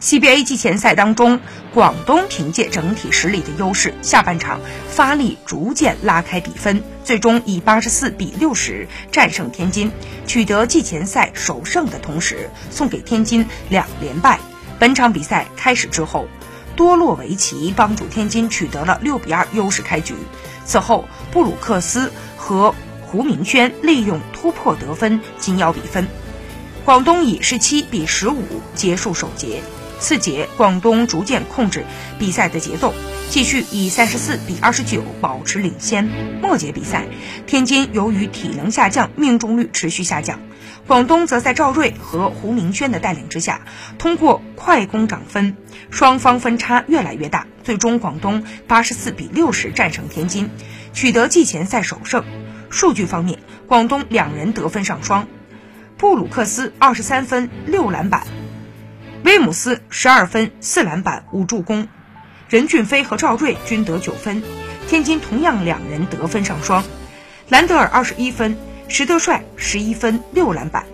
CBA 季前赛当中，广东凭借整体实力的优势，下半场发力逐渐拉开比分，最终以八十四比六十战胜天津，取得季前赛首胜的同时，送给天津两连败。本场比赛开始之后，多洛维奇帮助天津取得了六比二优势开局，此后布鲁克斯和胡明轩利用突破得分紧咬比分，广东以十七比十五结束首节。次节，广东逐渐控制比赛的节奏，继续以三十四比二十九保持领先。末节比赛，天津由于体能下降，命中率持续下降，广东则在赵睿和胡明轩的带领之下，通过快攻涨分，双方分差越来越大，最终广东八十四比六十战胜天津，取得季前赛首胜。数据方面，广东两人得分上双，布鲁克斯二十三分六篮板。威姆斯十二分四篮板五助攻，任俊飞和赵睿均得九分。天津同样两人得分上双，兰德尔二十一分，石德帅十一分六篮板。